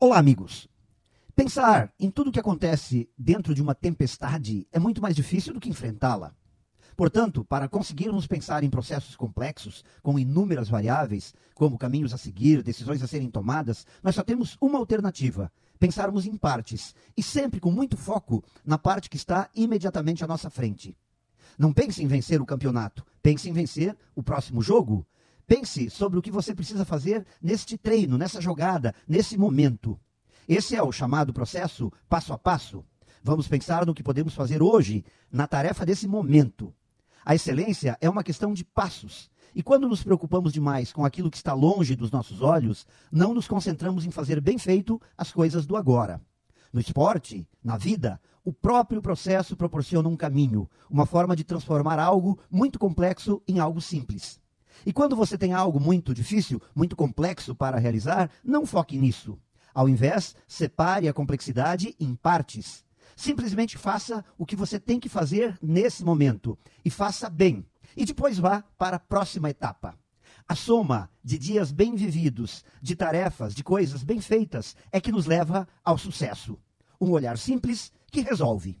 Olá, amigos. Pensar em tudo o que acontece dentro de uma tempestade é muito mais difícil do que enfrentá-la. Portanto, para conseguirmos pensar em processos complexos, com inúmeras variáveis, como caminhos a seguir, decisões a serem tomadas, nós só temos uma alternativa: pensarmos em partes, e sempre com muito foco na parte que está imediatamente à nossa frente. Não pense em vencer o campeonato, pense em vencer o próximo jogo. Pense sobre o que você precisa fazer neste treino, nessa jogada, nesse momento. Esse é o chamado processo passo a passo. Vamos pensar no que podemos fazer hoje, na tarefa desse momento. A excelência é uma questão de passos. E quando nos preocupamos demais com aquilo que está longe dos nossos olhos, não nos concentramos em fazer bem feito as coisas do agora. No esporte, na vida, o próprio processo proporciona um caminho, uma forma de transformar algo muito complexo em algo simples. E quando você tem algo muito difícil, muito complexo para realizar, não foque nisso. Ao invés, separe a complexidade em partes. Simplesmente faça o que você tem que fazer nesse momento e faça bem. E depois vá para a próxima etapa. A soma de dias bem vividos, de tarefas, de coisas bem feitas, é que nos leva ao sucesso. Um olhar simples que resolve.